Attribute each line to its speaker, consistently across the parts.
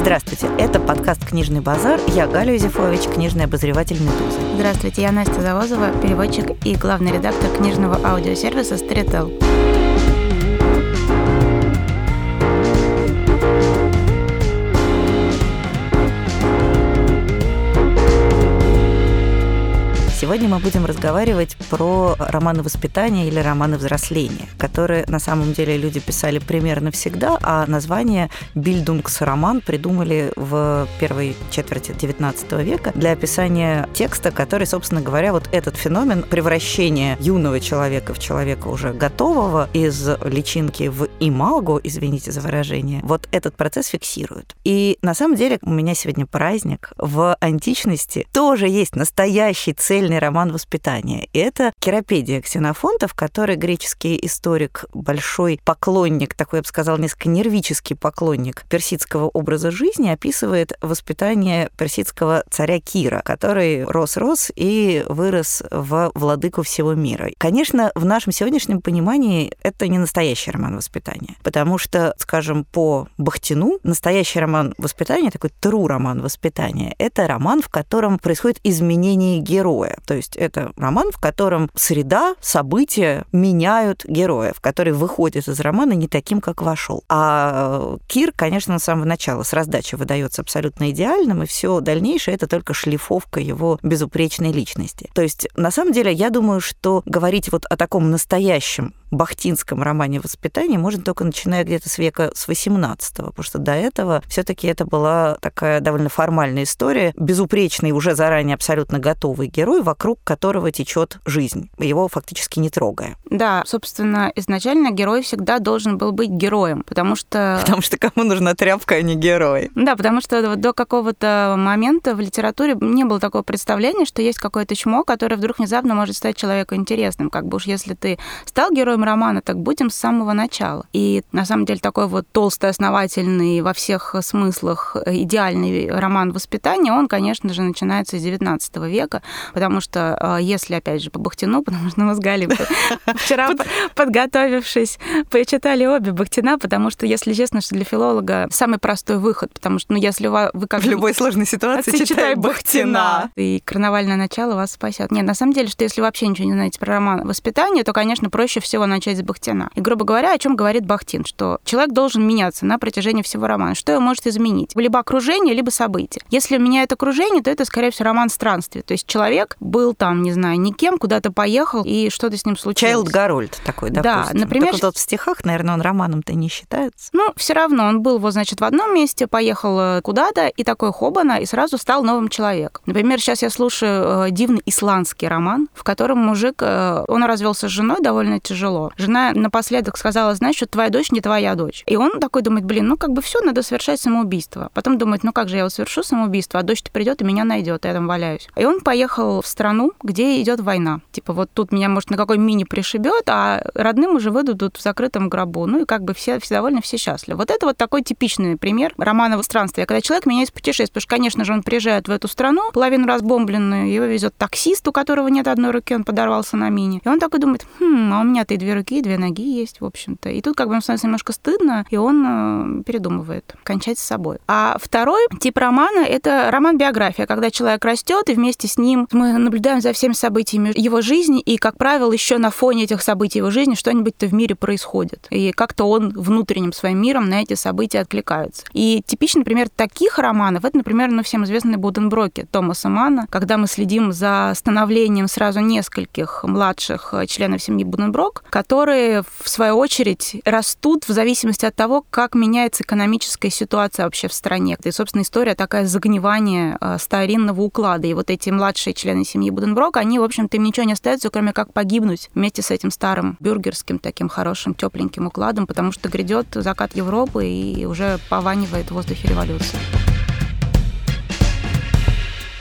Speaker 1: Здравствуйте, это подкаст «Книжный базар». Я Галя Юзефович, книжный обозреватель «Медузы».
Speaker 2: Здравствуйте, я Настя Завозова, переводчик и главный редактор книжного аудиосервиса «Старител».
Speaker 1: Сегодня мы будем разговаривать про романы воспитания или романы взросления, которые на самом деле люди писали примерно всегда, а название «Бильдунгс-роман» придумали в первой четверти XIX века для описания текста, который, собственно говоря, вот этот феномен превращения юного человека в человека уже готового из личинки в имаго, извините за выражение, вот этот процесс фиксирует. И на самом деле у меня сегодня праздник. В античности тоже есть настоящий цельный роман воспитания. И это Керапедия Ксенофонтов, который греческий историк, большой поклонник, такой, я бы сказала, несколько нервический поклонник персидского образа жизни, описывает воспитание персидского царя Кира, который рос-рос и вырос в владыку всего мира. Конечно, в нашем сегодняшнем понимании это не настоящий роман воспитания, потому что, скажем, по Бахтину настоящий роман воспитания, такой тру роман воспитания, это роман, в котором происходит изменение героя. То есть это роман, в котором среда, события меняют героя, в который выходит из романа не таким, как вошел. А Кир, конечно, с самого начала, с раздачи выдается абсолютно идеальным, и все дальнейшее это только шлифовка его безупречной личности. То есть, на самом деле, я думаю, что говорить вот о таком настоящем бахтинском романе «Воспитание» можно только начиная где-то с века с 18 потому что до этого все таки это была такая довольно формальная история, безупречный, уже заранее абсолютно готовый герой, вокруг которого течет жизнь, его фактически не трогая.
Speaker 2: Да, собственно, изначально герой всегда должен был быть героем, потому что...
Speaker 1: Потому что кому нужна тряпка, а не герой.
Speaker 2: Да, потому что до какого-то момента в литературе не было такого представления, что есть какое-то чмо, которое вдруг внезапно может стать человеку интересным. Как бы уж если ты стал героем героем романа, так будем с самого начала. И на самом деле такой вот толстый, основательный во всех смыслах идеальный роман воспитания, он, конечно же, начинается с 19 века, потому что а, если, опять же, по Бахтину, потому что мы с Галей вчера, подготовившись, почитали обе Бахтина, потому что, если честно, что для филолога самый простой выход, потому что, ну, если вы как...
Speaker 1: В любой сложной ситуации читай Бахтина.
Speaker 2: И карнавальное начало вас спасет. Нет, на самом деле, что если вообще ничего не знаете про роман воспитания, то, конечно, проще всего начать с Бахтина. И, грубо говоря, о чем говорит Бахтин, что человек должен меняться на протяжении всего романа. Что его может изменить? Либо окружение, либо события. Если меняет окружение, то это, скорее всего, роман странствия. То есть человек был там, не знаю, никем, куда-то поехал, и что-то с ним случилось.
Speaker 1: Чайлд Гарольд такой, допустим.
Speaker 2: Да, например...
Speaker 1: Так вот в стихах, наверное, он романом-то не считается.
Speaker 2: Ну, все равно он был, вот, значит, в одном месте, поехал э, куда-то, и такой хобана, и сразу стал новым человеком. Например, сейчас я слушаю э, дивный исландский роман, в котором мужик, э, он развелся с женой довольно тяжело. Жена жена напоследок сказала, знаешь, что твоя дочь не твоя дочь. И он такой думает, блин, ну как бы все, надо совершать самоубийство. Потом думает, ну как же я вот совершу самоубийство, а дочь-то придет и меня найдет, я там валяюсь. И он поехал в страну, где идет война. Типа вот тут меня, может, на какой мини пришибет, а родным уже выдадут в закрытом гробу. Ну и как бы все, все довольны, все счастливы. Вот это вот такой типичный пример романового странствия, когда человек меняет путешествие. Потому что, конечно же, он приезжает в эту страну, половину разбомбленную, его везет таксист, у которого нет одной руки, он подорвался на мини. И он такой думает, хм, а у меня-то и две руки, и две ноги есть, в общем-то. И тут как бы ему становится немножко стыдно, и он э, передумывает кончать с собой. А второй тип романа — это роман-биография, когда человек растет, и вместе с ним мы наблюдаем за всеми событиями его жизни, и, как правило, еще на фоне этих событий его жизни что-нибудь-то в мире происходит. И как-то он внутренним своим миром на эти события откликается. И типичный пример таких романов — это, например, ну, всем известный Буденброки Томаса Мана, когда мы следим за становлением сразу нескольких младших членов семьи Буденброк, которые в свою очередь, растут в зависимости от того, как меняется экономическая ситуация вообще в стране. И, собственно, история такая загнивания э, старинного уклада. И вот эти младшие члены семьи Буденброк, они, в общем-то, им ничего не остается, кроме как погибнуть вместе с этим старым бюргерским таким хорошим, тепленьким укладом, потому что грядет закат Европы и уже пованивает в воздухе революция.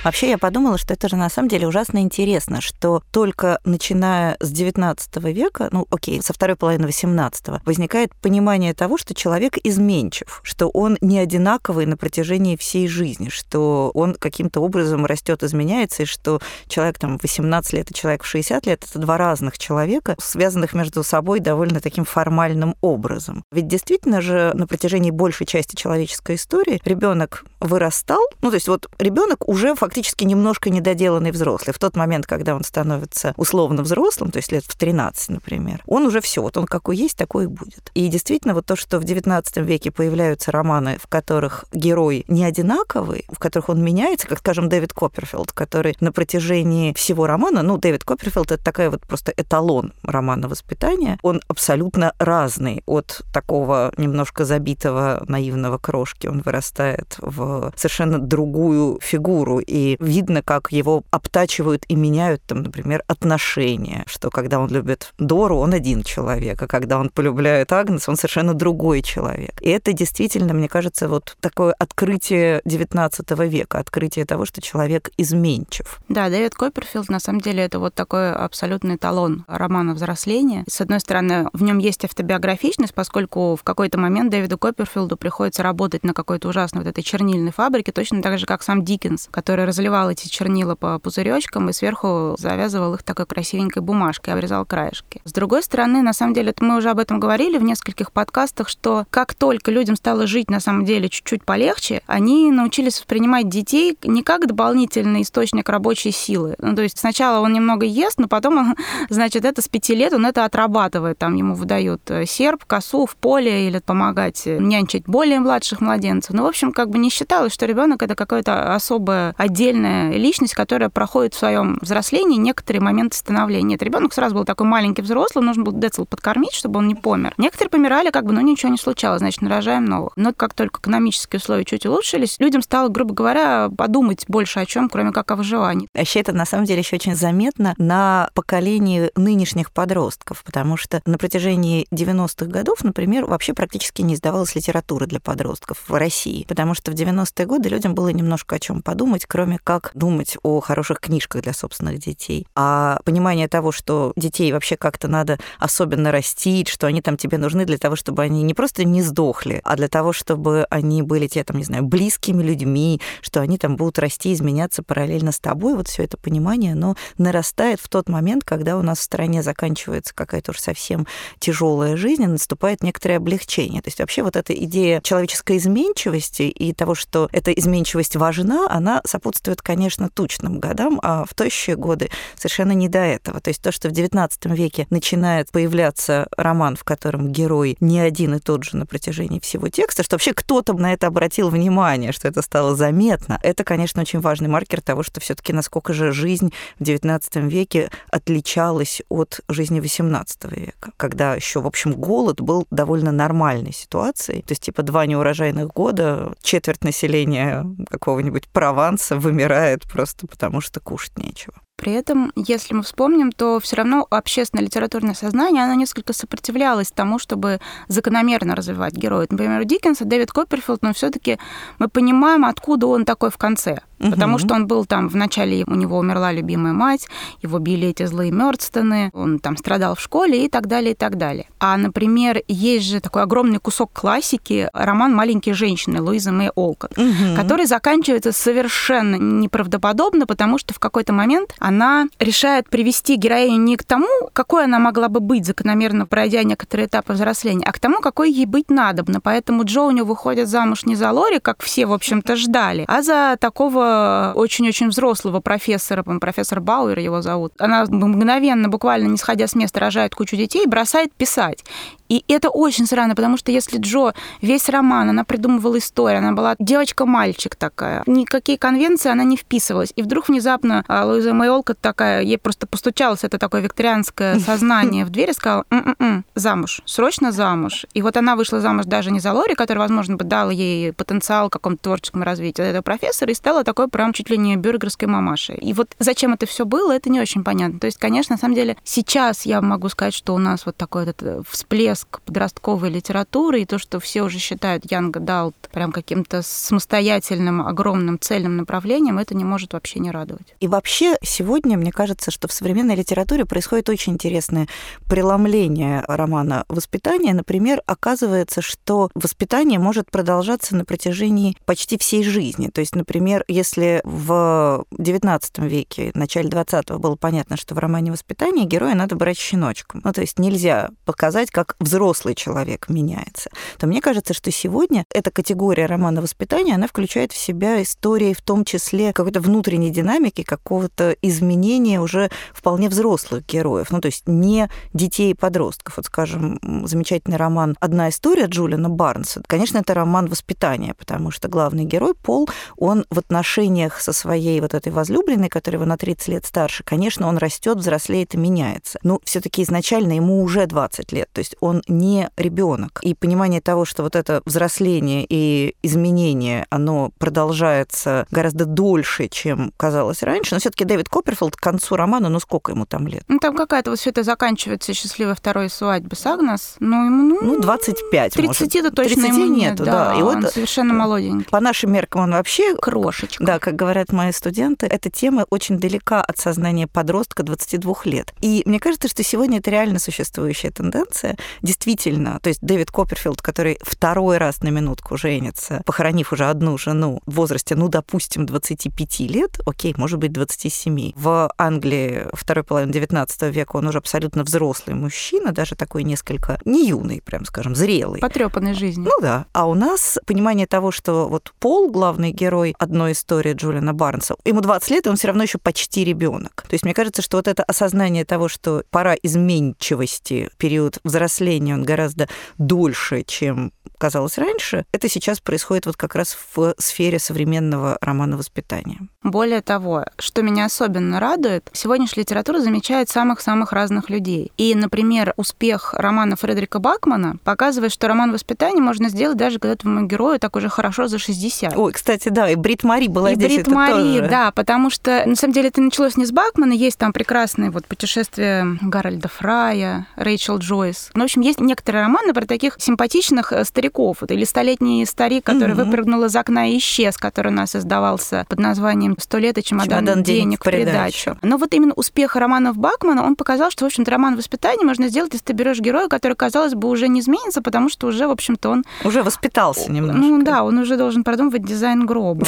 Speaker 1: Вообще я подумала, что это же на самом деле ужасно интересно, что только начиная с 19 века, ну окей, со второй половины 18 возникает понимание того, что человек изменчив, что он не одинаковый на протяжении всей жизни, что он каким-то образом растет, изменяется, и что человек там 18 лет и человек в 60 лет это два разных человека, связанных между собой довольно таким формальным образом. Ведь действительно же на протяжении большей части человеческой истории ребенок вырастал, ну то есть вот ребенок уже фактически немножко недоделанный взрослый. В тот момент, когда он становится условно взрослым, то есть лет в 13, например, он уже все, вот он какой есть, такой и будет. И действительно вот то, что в XIX веке появляются романы, в которых герой не одинаковый, в которых он меняется, как, скажем, Дэвид Копперфилд, который на протяжении всего романа, ну, Дэвид Копперфилд — это такая вот просто эталон романа воспитания, он абсолютно разный от такого немножко забитого наивного крошки. Он вырастает в совершенно другую фигуру, и видно, как его обтачивают и меняют, там, например, отношения, что когда он любит Дору, он один человек, а когда он полюбляет Агнес, он совершенно другой человек. И это действительно, мне кажется, вот такое открытие XIX века, открытие того, что человек изменчив.
Speaker 2: Да, Дэвид Копперфилд, на самом деле, это вот такой абсолютный талон романа взросления. С одной стороны, в нем есть автобиографичность, поскольку в какой-то момент Дэвиду Копперфилду приходится работать на какой-то ужасной вот этой чернильной фабрике, точно так же, как сам Диккенс, который разливал эти чернила по пузыречкам и сверху завязывал их такой красивенькой бумажкой, обрезал краешки. С другой стороны, на самом деле, мы уже об этом говорили в нескольких подкастах, что как только людям стало жить на самом деле чуть-чуть полегче, они научились воспринимать детей не как дополнительный источник рабочей силы. Ну, то есть сначала он немного ест, но потом он, значит, это с пяти лет он это отрабатывает. Там ему выдают э, серп, косу в поле или помогать нянчить более младших младенцев. Ну, в общем, как бы не считалось, что ребенок это какая-то особая отдельная личность, которая проходит в своем взрослении некоторые моменты становления. Нет, ребенок сразу был такой маленький взрослый, нужно было децл подкормить, чтобы он не помер. Некоторые помирали, как бы, ну ничего не случалось, значит, нарожаем новых. Но как только экономические условия чуть улучшились, людям стало, грубо говоря, подумать больше о чем, кроме как о выживании.
Speaker 1: Вообще это на самом деле еще очень заметно на поколении нынешних подростков, потому что на протяжении 90-х годов, например, вообще практически не издавалась литература для подростков в России, потому что в 90-е годы людям было немножко о чем подумать, кроме как думать о хороших книжках для собственных детей. А понимание того, что детей вообще как-то надо особенно растить, что они там тебе нужны для того, чтобы они не просто не сдохли, а для того, чтобы они были тебе, там, не знаю, близкими людьми, что они там будут расти, изменяться параллельно с тобой. Вот все это понимание, оно нарастает в тот момент, когда у нас в стране заканчивается какая-то уж совсем тяжелая жизнь, и наступает некоторое облегчение. То есть вообще вот эта идея человеческой изменчивости и того, что эта изменчивость важна, она сопутствует, конечно, тучным годам, а в тощие годы совершенно не до этого. То есть то, что в XIX веке начинает появляться роман, в котором герой не один и тот же на протяжении всего текста, что вообще кто-то на это обратил внимание, что это стало заметно, это, конечно, очень важный маркер того, что все таки насколько же жизнь в XIX веке отличалась от жизни XVIII века, когда еще, в общем, голод был довольно нормальной ситуацией. То есть, типа, два неурожайных года, четверть населения какого-нибудь Прованса вымирает просто потому, что кушать нечего.
Speaker 2: При этом, если мы вспомним, то все равно общественное литературное сознание, оно несколько сопротивлялось тому, чтобы закономерно развивать героя. Например, у Диккенса Дэвид Копперфилд, но все таки мы понимаем, откуда он такой в конце. Угу. Потому что он был там, вначале у него умерла любимая мать, его били эти злые Мёрдстоны, он там страдал в школе и так далее, и так далее. А, например, есть же такой огромный кусок классики, роман «Маленькие женщины» Луизы Мэй Олкот, угу. который заканчивается совершенно неправдоподобно, потому что в какой-то момент она решает привести героиню не к тому, какой она могла бы быть, закономерно пройдя некоторые этапы взросления, а к тому, какой ей быть надобно. Поэтому Джо у нее выходит замуж не за Лори, как все, в общем-то, ждали, а за такого очень-очень взрослого профессора, профессор Бауэр его зовут. Она мгновенно, буквально не сходя с места, рожает кучу детей и бросает писать. И это очень странно, потому что если Джо весь роман, она придумывала историю, она была девочка-мальчик такая, никакие конвенции она не вписывалась. И вдруг внезапно а, Луиза Майолка такая, ей просто постучалось это такое викторианское сознание в дверь и сказала, М-м-м, замуж, срочно замуж. И вот она вышла замуж даже не за Лори, который, возможно, бы дал ей потенциал в каком-то творческом развитии этого профессора, и стала такой прям чуть ли не бюргерской мамашей. И вот зачем это все было, это не очень понятно. То есть, конечно, на самом деле, сейчас я могу сказать, что у нас вот такой этот всплеск интерес к подростковой литературе и то, что все уже считают Young Adult прям каким-то самостоятельным, огромным цельным направлением, это не может вообще не радовать.
Speaker 1: И вообще сегодня, мне кажется, что в современной литературе происходит очень интересное преломление романа «Воспитание». Например, оказывается, что воспитание может продолжаться на протяжении почти всей жизни. То есть, например, если в XIX веке, в начале XX было понятно, что в романе «Воспитание» героя надо брать щеночком, ну, то есть нельзя показать, как взрослый человек меняется, то мне кажется, что сегодня эта категория романа «Воспитание», она включает в себя истории, в том числе какой-то внутренней динамики, какого-то изменения уже вполне взрослых героев, ну, то есть не детей и подростков. Вот, скажем, замечательный роман «Одна история» Джулиана Барнса. Конечно, это роман воспитания, потому что главный герой, Пол, он в отношениях со своей вот этой возлюбленной, которая его на 30 лет старше, конечно, он растет, взрослеет и меняется. Но все таки изначально ему уже 20 лет, то есть он не ребенок. И понимание того, что вот это взросление и изменение, оно продолжается гораздо дольше, чем казалось раньше. Но все таки Дэвид Копперфилд к концу романа, ну сколько ему там лет?
Speaker 2: Ну, там какая-то вот все это заканчивается счастливой второй свадьбы с Агнес. Ну, ему, ну,
Speaker 1: ну 25,
Speaker 2: 30-то точно 30
Speaker 1: ему
Speaker 2: нет,
Speaker 1: нету,
Speaker 2: да.
Speaker 1: да.
Speaker 2: И он вот совершенно молоденький.
Speaker 1: По нашим меркам он вообще...
Speaker 2: Крошечка.
Speaker 1: Да, как говорят мои студенты, эта тема очень далека от сознания подростка 22 лет. И мне кажется, что сегодня это реально существующая тенденция. Действительно, то есть Дэвид Копперфилд, который второй раз на минутку женится, похоронив уже одну жену в возрасте, ну, допустим, 25 лет, окей, может быть, 27. В Англии второй половины 19 века он уже абсолютно взрослый мужчина, даже такой несколько не юный, прям скажем, зрелый.
Speaker 2: Потрепанной жизни.
Speaker 1: Ну да. А у нас понимание того, что вот Пол, главный герой одной истории Джулиана Барнса, ему 20 лет, и он все равно еще почти ребенок. То есть мне кажется, что вот это осознание того, что пора изменчивости, период взросления, он гораздо дольше, чем казалось раньше, это сейчас происходит вот как раз в сфере современного романа воспитания.
Speaker 2: Более того, что меня особенно радует, сегодняшняя литература замечает самых-самых разных людей. И, например, успех романа Фредерика Бакмана показывает, что роман воспитания можно сделать даже когда твоему герою так уже хорошо за 60.
Speaker 1: Ой, кстати, да, и Брит Мари была
Speaker 2: и
Speaker 1: здесь.
Speaker 2: Брит Мари, тоже. да, потому что, на самом деле, это началось не с Бакмана, есть там прекрасные вот путешествия Гарольда Фрая, Рэйчел Джойс. Ну, в общем, есть некоторые романы про таких симпатичных э, стариков. Вот, или «Столетний старик», который mm-hmm. выпрыгнул из окна и исчез, который у нас издавался под названием «Сто лет и чемодан, чемодан денег в придачу». Но вот именно успех романов Бакмана, он показал, что, в общем-то, роман воспитания можно сделать, если ты берешь героя, который, казалось бы, уже не изменится, потому что уже, в общем-то, он...
Speaker 1: Уже воспитался немножко.
Speaker 2: Ну да, он уже должен продумывать дизайн гроба.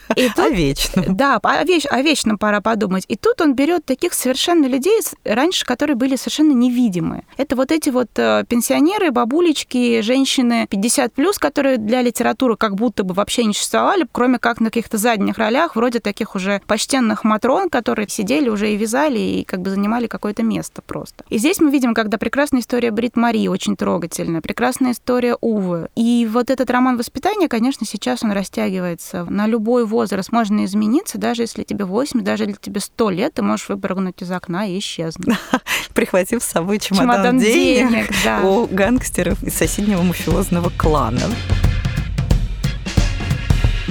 Speaker 1: И тут, о вечном.
Speaker 2: Да, о, веч, о вечном пора подумать. И тут он берет таких совершенно людей, раньше которые были совершенно невидимые. Это вот эти вот э, пенсионеры, бабулечки, женщины 50 плюс, которые для литературы как будто бы вообще не существовали, кроме как на каких-то задних ролях, вроде таких уже почтенных матрон, которые сидели уже и вязали, и как бы занимали какое-то место просто. И здесь мы видим, когда прекрасная история Брит Мари очень трогательная, прекрасная история Увы. И вот этот роман воспитания, конечно, сейчас он растягивается на любой возраст возраст, можно измениться, даже если тебе 8, даже если тебе 100 лет, ты можешь выпрыгнуть из окна и исчезнуть.
Speaker 1: Прихватив с собой чемодан, чемодан денег, денег да. у гангстеров из соседнего мафиозного клана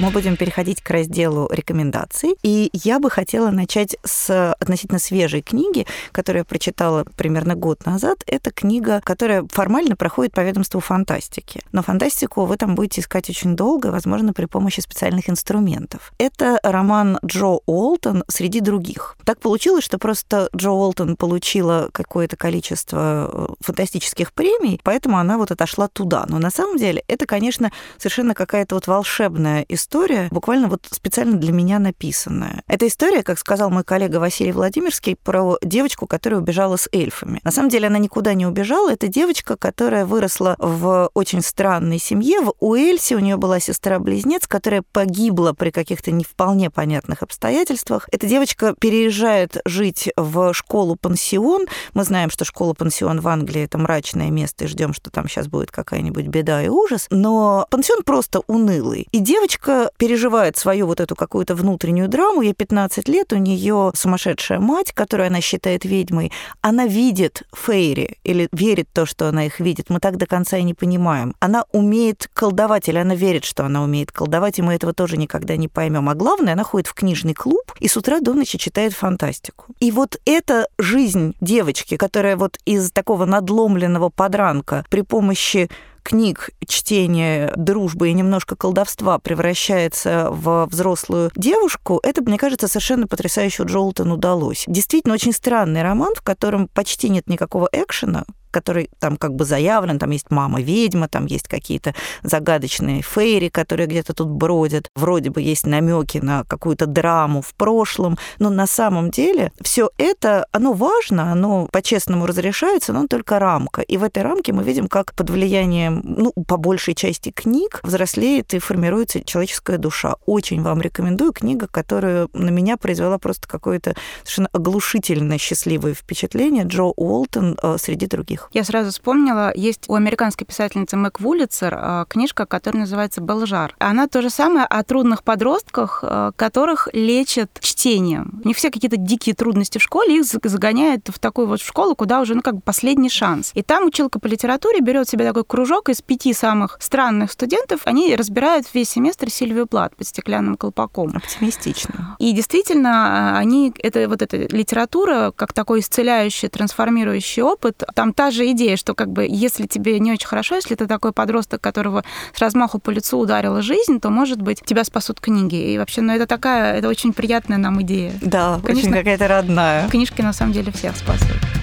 Speaker 1: мы будем переходить к разделу рекомендаций. И я бы хотела начать с относительно свежей книги, которую я прочитала примерно год назад. Это книга, которая формально проходит по ведомству фантастики. Но фантастику вы там будете искать очень долго, возможно, при помощи специальных инструментов. Это роман Джо Уолтон среди других. Так получилось, что просто Джо Уолтон получила какое-то количество э, фантастических премий, поэтому она вот отошла туда. Но на самом деле это, конечно, совершенно какая-то вот волшебная история история, буквально вот специально для меня написанная. Это история, как сказал мой коллега Василий Владимирский, про девочку, которая убежала с эльфами. На самом деле она никуда не убежала. Это девочка, которая выросла в очень странной семье. В Уэльсе у нее была сестра-близнец, которая погибла при каких-то не вполне понятных обстоятельствах. Эта девочка переезжает жить в школу-пансион. Мы знаем, что школа-пансион в Англии это мрачное место, и ждем, что там сейчас будет какая-нибудь беда и ужас. Но пансион просто унылый. И девочка переживает свою вот эту какую-то внутреннюю драму. Ей 15 лет, у нее сумасшедшая мать, которую она считает ведьмой. Она видит Фейри или верит то, что она их видит. Мы так до конца и не понимаем. Она умеет колдовать или она верит, что она умеет колдовать, и мы этого тоже никогда не поймем. А главное, она ходит в книжный клуб и с утра до ночи читает фантастику. И вот эта жизнь девочки, которая вот из такого надломленного подранка при помощи книг, чтения, дружбы и немножко колдовства превращается в взрослую девушку, это, мне кажется, совершенно потрясающе Джолтон удалось. Действительно, очень странный роман, в котором почти нет никакого экшена, который там как бы заявлен, там есть мама-ведьма, там есть какие-то загадочные фейри, которые где-то тут бродят, вроде бы есть намеки на какую-то драму в прошлом, но на самом деле все это, оно важно, оно по-честному разрешается, но только рамка. И в этой рамке мы видим, как под влиянием, ну, по большей части книг взрослеет и формируется человеческая душа. Очень вам рекомендую книга, которая на меня произвела просто какое-то совершенно оглушительно счастливое впечатление. Джо Уолтон э, среди других
Speaker 2: них. Я сразу вспомнила, есть у американской писательницы Мэг Вулицер а, книжка, которая называется «Белжар». Она то же самое о трудных подростках, а, которых лечат чтением. Не все какие-то дикие трудности в школе, их загоняют в такую вот школу, куда уже, ну, как бы последний шанс. И там училка по литературе берет себе такой кружок из пяти самых странных студентов, они разбирают весь семестр Сильвию Плат под стеклянным колпаком.
Speaker 1: Оптимистично.
Speaker 2: И действительно, а, они, это вот эта литература, как такой исцеляющий, трансформирующий опыт, там та же идея, что как бы если тебе не очень хорошо, если ты такой подросток, которого с размаху по лицу ударила жизнь, то, может быть, тебя спасут книги. И вообще, ну, это такая, это очень приятная нам идея.
Speaker 1: Да, Конечно, очень какая-то родная.
Speaker 2: Книжки, на самом деле, всех спасают.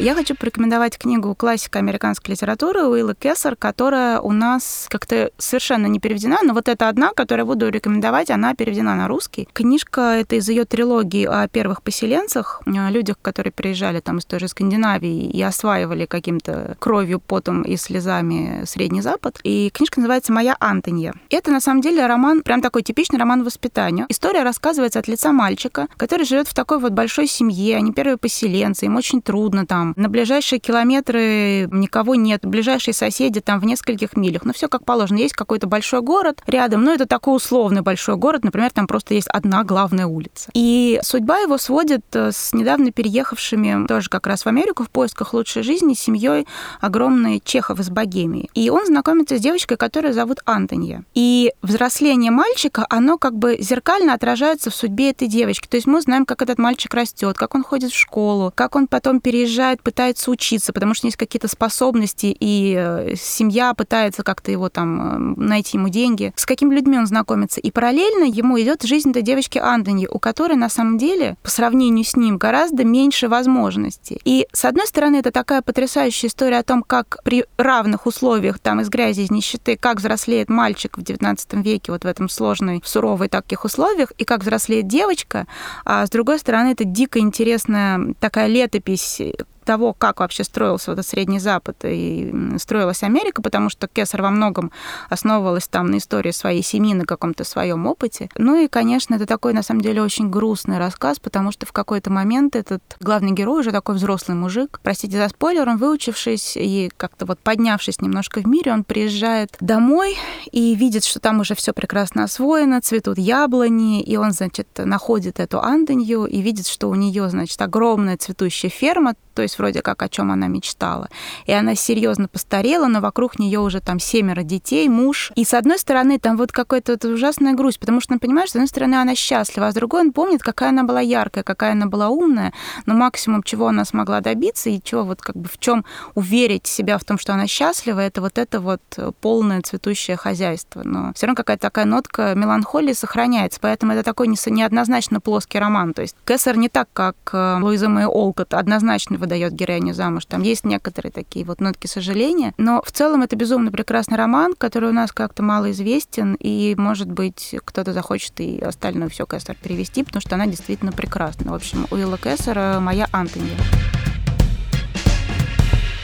Speaker 2: Я хочу порекомендовать книгу классика американской литературы Уилла Кессер, которая у нас как-то совершенно не переведена, но вот эта одна, которую я буду рекомендовать, она переведена на русский. Книжка это из ее трилогии о первых поселенцах, о людях, которые приезжали там из той же Скандинавии и осваивали каким-то кровью, потом и слезами Средний Запад. И книжка называется «Моя Антонья». Это на самом деле роман, прям такой типичный роман воспитания. История рассказывается от лица мальчика, который живет в такой вот большой семье, они первые поселенцы, им очень трудно там, там. На ближайшие километры никого нет, ближайшие соседи там в нескольких милях. Ну, все как положено. Есть какой-то большой город рядом, но это такой условный большой город, например, там просто есть одна главная улица. И судьба его сводит э, с недавно переехавшими тоже как раз в Америку в поисках лучшей жизни семьей огромной чехов из Богемии. И он знакомится с девочкой, которую зовут Антонья. И взросление мальчика, оно как бы зеркально отражается в судьбе этой девочки. То есть мы знаем, как этот мальчик растет, как он ходит в школу, как он потом переезжает человек пытается учиться, потому что есть какие-то способности, и э, семья пытается как-то его там э, найти ему деньги, с какими людьми он знакомится. И параллельно ему идет жизнь этой девочки Андони, у которой на самом деле по сравнению с ним гораздо меньше возможностей. И с одной стороны, это такая потрясающая история о том, как при равных условиях, там, из грязи, из нищеты, как взрослеет мальчик в XIX веке вот в этом сложной, суровой таких условиях, и как взрослеет девочка. А с другой стороны, это дико интересная такая летопись того, как вообще строился вот этот Средний Запад и строилась Америка, потому что Кесар во многом основывалась там на истории своей семьи, на каком-то своем опыте. Ну и, конечно, это такой, на самом деле, очень грустный рассказ, потому что в какой-то момент этот главный герой, уже такой взрослый мужик, простите за спойлер, он выучившись и как-то вот поднявшись немножко в мире, он приезжает домой и видит, что там уже все прекрасно освоено, цветут яблони, и он, значит, находит эту Анденью и видит, что у нее, значит, огромная цветущая ферма, то есть вроде как о чем она мечтала. И она серьезно постарела, но вокруг нее уже там семеро детей, муж. И с одной стороны, там вот какая-то вот ужасная грусть, потому что, ну, понимаешь, с одной стороны, она счастлива, а с другой он помнит, какая она была яркая, какая она была умная, но максимум, чего она смогла добиться и чего вот как бы в чем уверить себя в том, что она счастлива, это вот это вот полное цветущее хозяйство. Но все равно какая-то такая нотка меланхолии сохраняется, поэтому это такой неоднозначно плоский роман. То есть Кессер не так, как э, Луиза Мэй Олкот, однозначно выдает героиню замуж. Там есть некоторые такие вот нотки сожаления. Но в целом это безумно прекрасный роман, который у нас как-то мало известен, и, может быть, кто-то захочет и остальное все Кессер перевести, потому что она действительно прекрасна. В общем, Уилла Кессера «Моя Антони».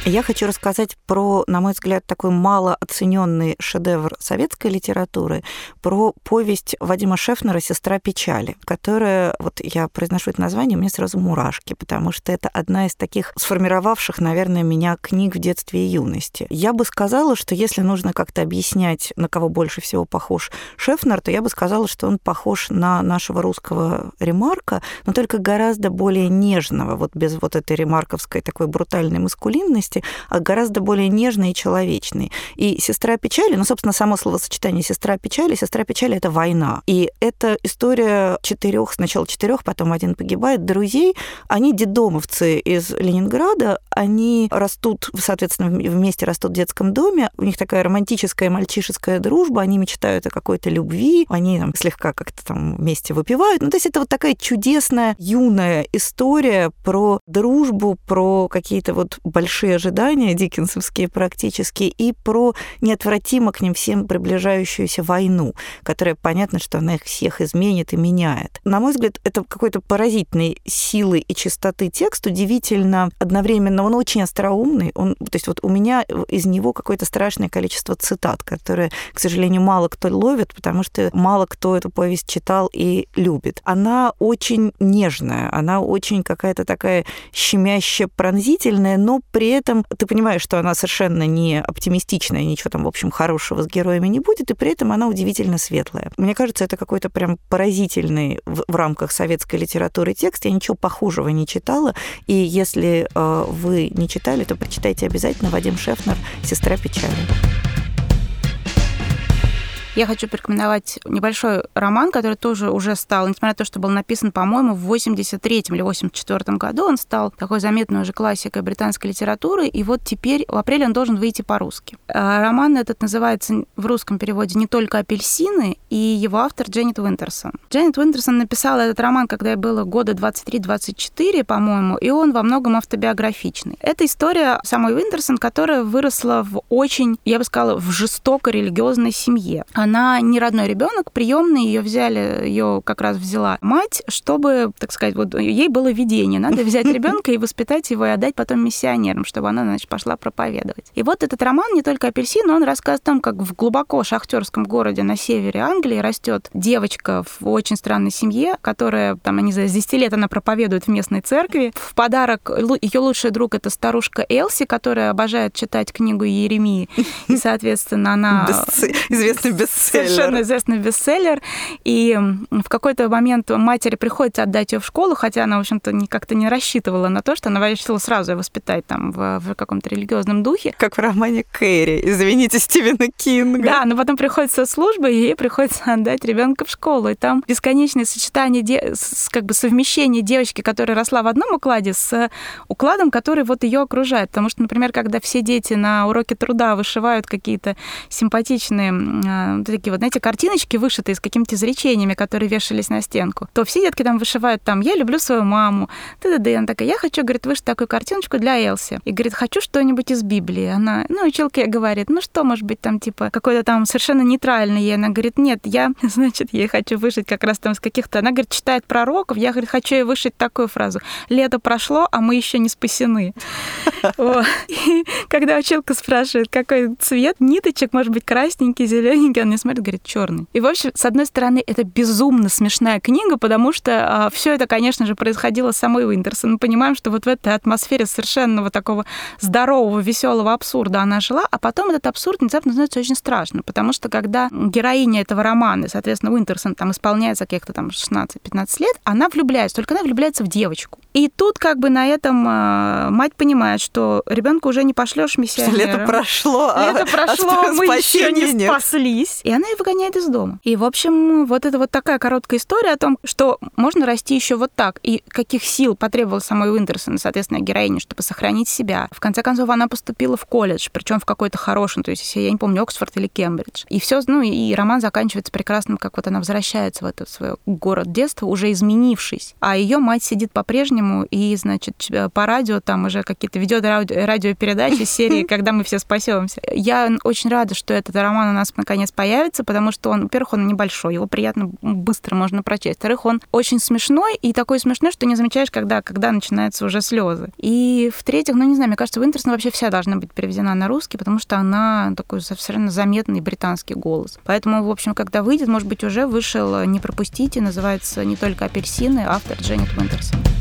Speaker 1: Я хочу рассказать про, на мой взгляд, такой малооцененный шедевр советской литературы, про повесть Вадима Шефнера «Сестра печали», которая, вот я произношу это название, меня сразу мурашки, потому что это одна из таких сформировавших, наверное, меня книг в детстве и юности. Я бы сказала, что если нужно как-то объяснять, на кого больше всего похож Шефнер, то я бы сказала, что он похож на нашего русского ремарка, но только гораздо более нежного, вот без вот этой ремарковской такой брутальной маскулинности, а гораздо более нежный и человечный. И «Сестра печали», ну, собственно, само словосочетание «сестра печали», «сестра печали» — это война. И это история четырех, сначала четырех, потом один погибает, друзей. Они дедомовцы из Ленинграда, они растут, соответственно, вместе растут в детском доме, у них такая романтическая мальчишеская дружба, они мечтают о какой-то любви, они там слегка как-то там вместе выпивают. Ну, то есть это вот такая чудесная юная история про дружбу, про какие-то вот большие ожидания диккенсовские практически, и про неотвратимо к ним всем приближающуюся войну, которая, понятно, что она их всех изменит и меняет. На мой взгляд, это какой-то поразительной силы и чистоты текст, удивительно одновременно, он очень остроумный, он, то есть вот у меня из него какое-то страшное количество цитат, которые, к сожалению, мало кто ловит, потому что мало кто эту повесть читал и любит. Она очень нежная, она очень какая-то такая щемящая, пронзительная, но при этом ты понимаешь, что она совершенно не оптимистичная, ничего там, в общем, хорошего с героями не будет, и при этом она удивительно светлая. Мне кажется, это какой-то прям поразительный в, в рамках советской литературы текст. Я ничего похожего не читала, и если э, вы не читали, то прочитайте обязательно Вадим Шефнер «Сестра печали».
Speaker 2: Я хочу порекомендовать небольшой роман, который тоже уже стал, несмотря на то, что был написан, по-моему, в 83-м или 84-м году, он стал такой заметной уже классикой британской литературы, и вот теперь в апреле он должен выйти по-русски. А, роман этот называется в русском переводе «Не только апельсины», и его автор Дженнет Уинтерсон. Дженнет Уинтерсон написала этот роман, когда ей было года 23-24, по-моему, и он во многом автобиографичный. Это история самой Уинтерсон, которая выросла в очень, я бы сказала, в жестоко религиозной семье она не родной ребенок, приемный, ее взяли, ее как раз взяла мать, чтобы, так сказать, вот ей было видение, надо взять ребенка и воспитать его и отдать потом миссионерам, чтобы она, значит, пошла проповедовать. И вот этот роман не только апельсин, он рассказывает о том, как в глубоко шахтерском городе на севере Англии растет девочка в очень странной семье, которая, там, они за 10 лет она проповедует в местной церкви. В подарок ее лучший друг это старушка Элси, которая обожает читать книгу Еремии. И, соответственно, она...
Speaker 1: Известный без
Speaker 2: совершенно известный бестселлер. И в какой-то момент матери приходится отдать ее в школу, хотя она, в общем-то, как-то не рассчитывала на то, что она решила сразу ее воспитать там в, в каком-то религиозном духе.
Speaker 1: Как в романе Кэрри, извините, Стивена Кинга.
Speaker 2: Да, но потом приходится служба, и ей приходится отдать ребенка в школу. И там бесконечное сочетание, де... как бы совмещение девочки, которая росла в одном укладе, с укладом, который вот ее окружает. Потому что, например, когда все дети на уроке труда вышивают какие-то симпатичные такие вот, знаете, картиночки вышитые с какими-то изречениями, которые вешались на стенку, то все детки там вышивают там «Я люблю свою маму», ты да Она такая «Я хочу, говорит, вышить такую картиночку для Элси». И говорит «Хочу что-нибудь из Библии». Она, ну, училка говорит «Ну, что может быть там, типа, какой-то там совершенно нейтральный?» И она говорит «Нет, я, значит, я хочу вышить как раз там с каких-то...» Она, говорит, читает пророков, я, говорит, хочу ей вышить такую фразу «Лето прошло, а мы еще не спасены». Когда училка спрашивает, какой цвет ниточек, может быть, красненький, зелененький, он мне смотрит, говорит, черный. И, в общем, с одной стороны, это безумно смешная книга, потому что а, все это, конечно же, происходило с самой Уинтерсон. Мы понимаем, что вот в этой атмосфере совершенного такого здорового, веселого абсурда она жила, а потом этот абсурд внезапно становится очень страшно, потому что когда героиня этого романа, соответственно, Уинтерсон там исполняется каких-то там 16-15 лет, она влюбляется, только она влюбляется в девочку. И тут как бы на этом э, мать понимает, что ребенка уже не пошлешь миссионером.
Speaker 1: Лето прошло, а
Speaker 2: Лето прошло, мы еще не спаслись. И она ее выгоняет из дома. И, в общем, вот это вот такая короткая история о том, что можно расти еще вот так, и каких сил потребовалось самой Уинтерсон, соответственно, героине, чтобы сохранить себя. В конце концов, она поступила в колледж, причем в какой-то хороший, то есть, я не помню, Оксфорд или Кембридж. И все, ну, и роман заканчивается прекрасным, как вот она возвращается в этот свой город детства, уже изменившись. А ее мать сидит по-прежнему и, значит, по радио там уже какие-то ведет радио, радиопередачи серии «Когда мы все спасемся». Я очень рада, что этот роман у нас наконец появится, потому что он, во-первых, он небольшой, его приятно быстро можно прочесть. Во-вторых, он очень смешной и такой смешной, что не замечаешь, когда, когда начинаются уже слезы. И в-третьих, ну не знаю, мне кажется, Уинтерсон вообще вся должна быть переведена на русский, потому что она такой совершенно заметный британский голос. Поэтому, в общем, когда выйдет, может быть, уже вышел «Не пропустите», называется «Не только апельсины», автор Дженнет Уинтерсон.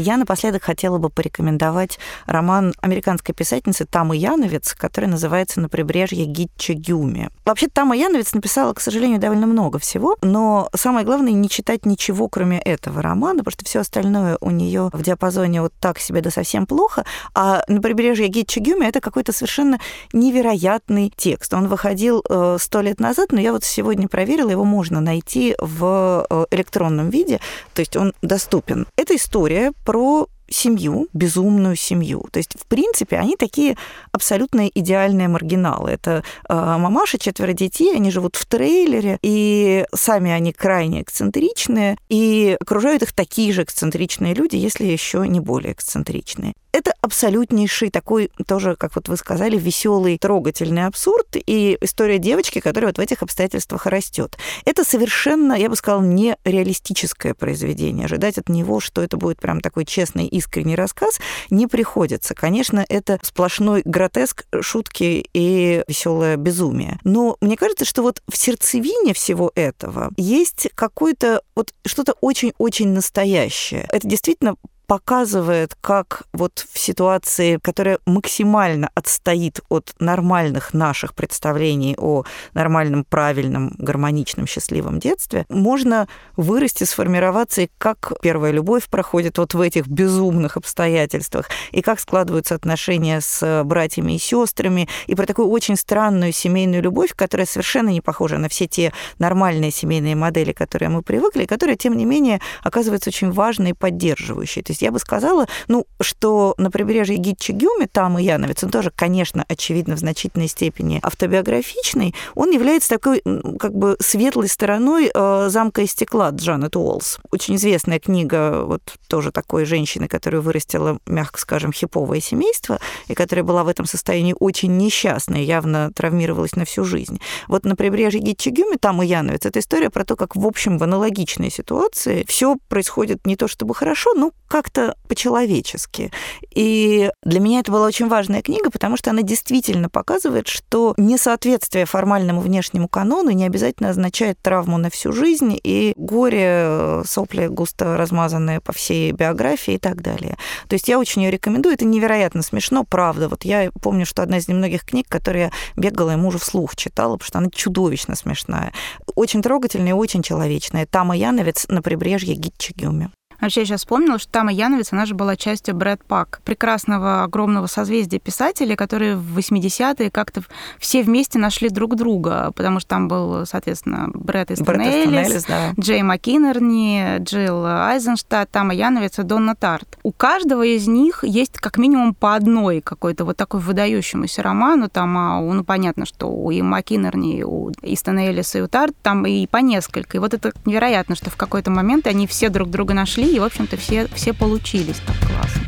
Speaker 1: Я напоследок хотела бы порекомендовать роман американской писательницы Тамы Яновец, который называется «На прибрежье Гитча Гюми». Вообще, Тама Яновец написала, к сожалению, довольно много всего, но самое главное не читать ничего, кроме этого романа, потому что все остальное у нее в диапазоне вот так себе да совсем плохо, а «На прибрежье Гитча Гюми» это какой-то совершенно невероятный текст. Он выходил э, сто лет назад, но я вот сегодня проверила, его можно найти в э, электронном виде, то есть он доступен. Это история про семью, безумную семью. То есть, в принципе, они такие абсолютно идеальные маргиналы. Это э, мамаша, четверо детей, они живут в трейлере, и сами они крайне эксцентричные, и окружают их такие же эксцентричные люди, если еще не более эксцентричные. Это абсолютнейший такой тоже, как вот вы сказали, веселый, трогательный абсурд и история девочки, которая вот в этих обстоятельствах растет. Это совершенно, я бы сказала, нереалистическое произведение. Ожидать от него, что это будет прям такой честный, искренний рассказ, не приходится. Конечно, это сплошной гротеск, шутки и веселое безумие. Но мне кажется, что вот в сердцевине всего этого есть какое-то вот что-то очень-очень настоящее. Это действительно показывает, как вот в ситуации, которая максимально отстоит от нормальных наших представлений о нормальном, правильном, гармоничном, счастливом детстве, можно вырасти, сформироваться, и как первая любовь проходит вот в этих безумных обстоятельствах, и как складываются отношения с братьями и сестрами, и про такую очень странную семейную любовь, которая совершенно не похожа на все те нормальные семейные модели, которые мы привыкли, и которая, тем не менее, оказывается очень важной и поддерживающей. То есть я бы сказала, ну, что на побережье Гитчи-Гюми, там и Яновец, он тоже, конечно, очевидно, в значительной степени автобиографичный, он является такой, как бы, светлой стороной э, «Замка из стекла» Джанет Уолс. Очень известная книга вот тоже такой женщины, которая вырастила, мягко скажем, хиповое семейство, и которая была в этом состоянии очень несчастной, явно травмировалась на всю жизнь. Вот на прибрежье Гитчи-Гюми, там и Яновец, это история про то, как, в общем, в аналогичной ситуации все происходит не то чтобы хорошо, но как как-то по-человечески. И для меня это была очень важная книга, потому что она действительно показывает, что несоответствие формальному внешнему канону не обязательно означает травму на всю жизнь и горе, сопли густо размазанные по всей биографии и так далее. То есть я очень ее рекомендую. Это невероятно смешно, правда. Вот я помню, что одна из немногих книг, которые я бегала и мужу вслух читала, потому что она чудовищно смешная. Очень трогательная и очень человечная. Тама Яновец на прибрежье Гитчигюме.
Speaker 2: Вообще, я сейчас вспомнила, что Тама Яновец, она же была частью Брэд Пак, прекрасного огромного созвездия писателей, которые в 80-е как-то все вместе нашли друг друга, потому что там был, соответственно, Брэд Эллис, да. Джей Маккинерни, Джилл Айзенштадт, Тама Яновец и Донна Тарт. У каждого из них есть как минимум по одной какой-то вот такой выдающемуся роману, там, а, ну, понятно, что у и Маккинерни, у Истона Эллиса и у Тарт там и по несколько. И вот это невероятно, что в какой-то момент они все друг друга нашли, и, в общем-то, все, все получились так классно.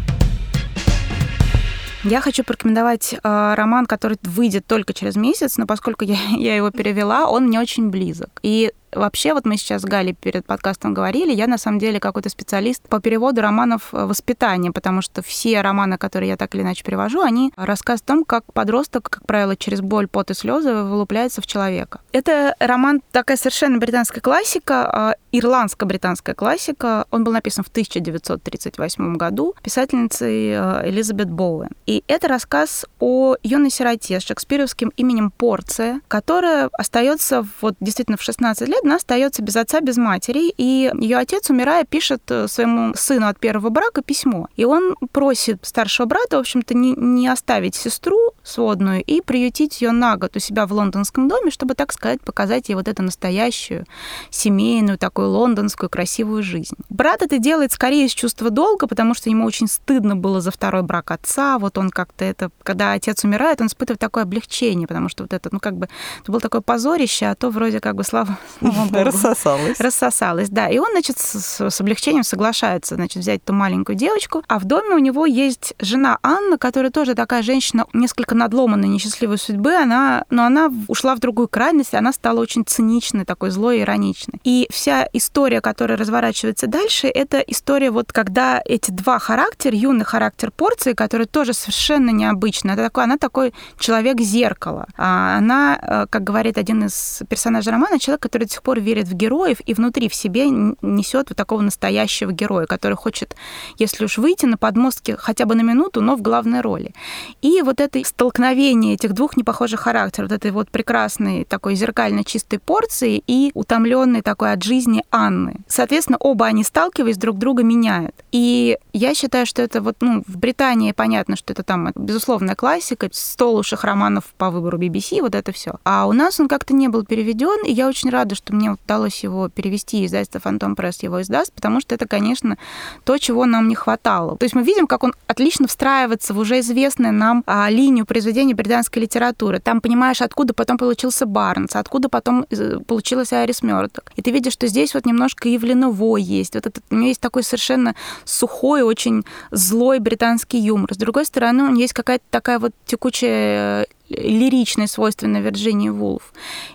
Speaker 2: Я хочу порекомендовать э, роман, который выйдет только через месяц, но поскольку я, я его перевела, он мне очень близок. И Вообще, вот мы сейчас с Галей перед подкастом говорили, я на самом деле какой-то специалист по переводу романов э, воспитания, потому что все романы, которые я так или иначе перевожу, они рассказ о том, как подросток, как правило, через боль, пот и слезы вылупляется в человека. Это роман такая совершенно британская классика, а, ирландско-британская классика. Он был написан в 1938 году писательницей э, Элизабет Боуэн. И это рассказ о юной сироте с шекспировским именем Порция, которая остается вот действительно в 16 лет она остается без отца, без матери, и ее отец, умирая, пишет э, своему сыну от первого брака письмо. И он просит старшего брата, в общем-то, не, не оставить сестру сводную и приютить ее на год у себя в лондонском доме, чтобы, так сказать, показать ей вот эту настоящую семейную, такую лондонскую красивую жизнь. Брат это делает скорее из чувства долга, потому что ему очень стыдно было за второй брак отца. Вот он как-то это, когда отец умирает, он испытывает такое облегчение, потому что вот это, ну как бы, это было такое позорище, а то вроде как бы слава, слава богу.
Speaker 1: Рассосалась.
Speaker 2: Рассосалась, да. И он, значит, с, с облегчением соглашается, значит, взять эту маленькую девочку. А в доме у него есть жена Анна, которая тоже такая женщина, несколько надломанной, несчастливой судьбы. Она, но она ушла в другую крайность, она стала очень циничной, такой злой ироничной. И вся история, которая разворачивается дальше, это история вот когда эти два характера, юный характер порции, который тоже совершенно необычный, это такой, она такой человек-зеркало. А она, э, как говорит один из персонажей романа, человек, который до сих пор верит в героев и внутри в себе несет вот такого настоящего героя, который хочет, если уж выйти на подмостки хотя бы на минуту, но в главной роли. И вот это столкновение этих двух непохожих характеров, вот этой вот прекрасной такой зеркально чистой порции и утомленной такой от жизни Анны. Соответственно, оба они сталкиваясь друг друга меняют. И я считаю, что это вот, ну, в Британии понятно, что это там, безусловная классика, 100 лучших романов по выбору BBC, вот это все. А у нас он как-то не был переведен, и я очень рада, что мне удалось его перевести, издательство Фантом Пресс его издаст, потому что это, конечно, то, чего нам не хватало. То есть мы видим, как он отлично встраивается в уже известную нам а, линию произведения британской литературы. Там понимаешь, откуда потом получился Барнс, откуда потом э, получилась Айрис Мёрдок. И ты видишь, что здесь вот немножко и Евленовой есть. Вот этот, у него есть такой совершенно сухой, очень злой британский юмор. С другой стороны, у него есть какая-то такая вот текучая лиричное свойственно Вирджинии Вулф.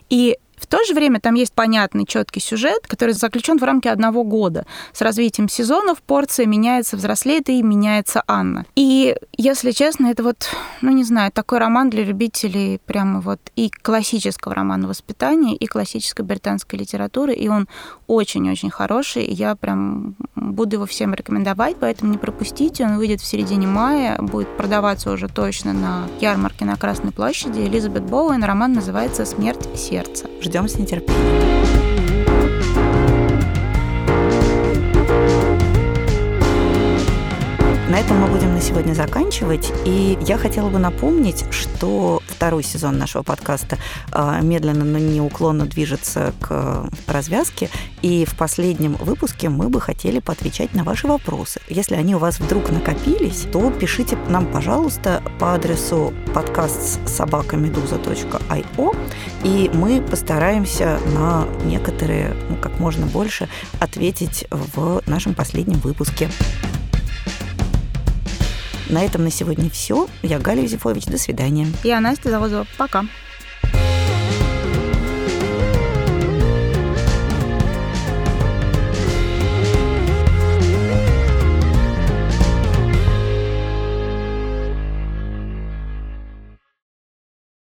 Speaker 2: И в то же время там есть понятный, четкий сюжет, который заключен в рамки одного года. С развитием сезонов порция меняется, взрослеет и меняется Анна. И, если честно, это вот, ну не знаю, такой роман для любителей прямо вот и классического романа воспитания, и классической британской литературы, и он очень-очень хороший, и я прям буду его всем рекомендовать, поэтому не пропустите, он выйдет в середине мая, будет продаваться уже точно на ярмарке на Красной площади. Элизабет Боуэн, роман называется «Смерть сердца».
Speaker 1: Ждем с нетерпением. На этом мы будем на сегодня заканчивать. И я хотела бы напомнить, что второй сезон нашего подкаста а, медленно, но неуклонно движется к развязке. И в последнем выпуске мы бы хотели поотвечать на ваши вопросы. Если они у вас вдруг накопились, то пишите нам, пожалуйста, по адресу подкаст собакамедуза.io, и мы постараемся на некоторые, ну, как можно больше ответить в нашем последнем выпуске. На этом на сегодня все. Я Галя Юзефович. До свидания.
Speaker 2: Я Настя Завозова. Пока.